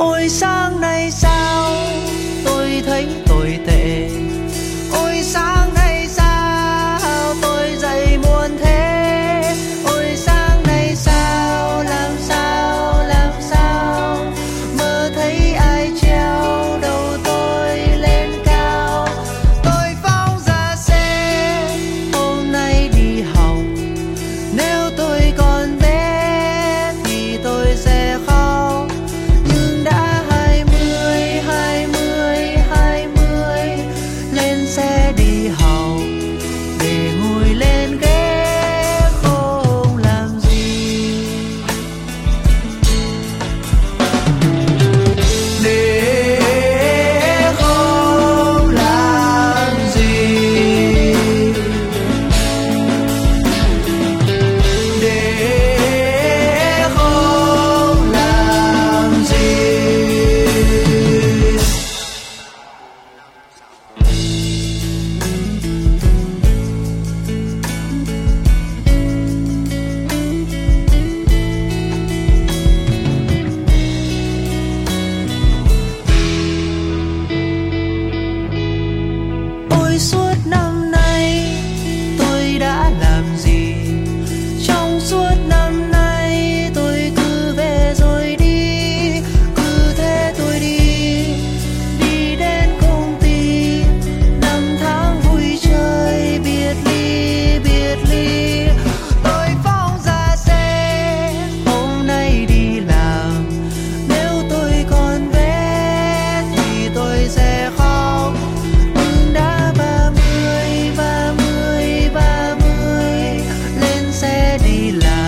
ôi sáng nay sao? Tôi thấy tồi tệ. Ôi sáng nay hoy soy steady line.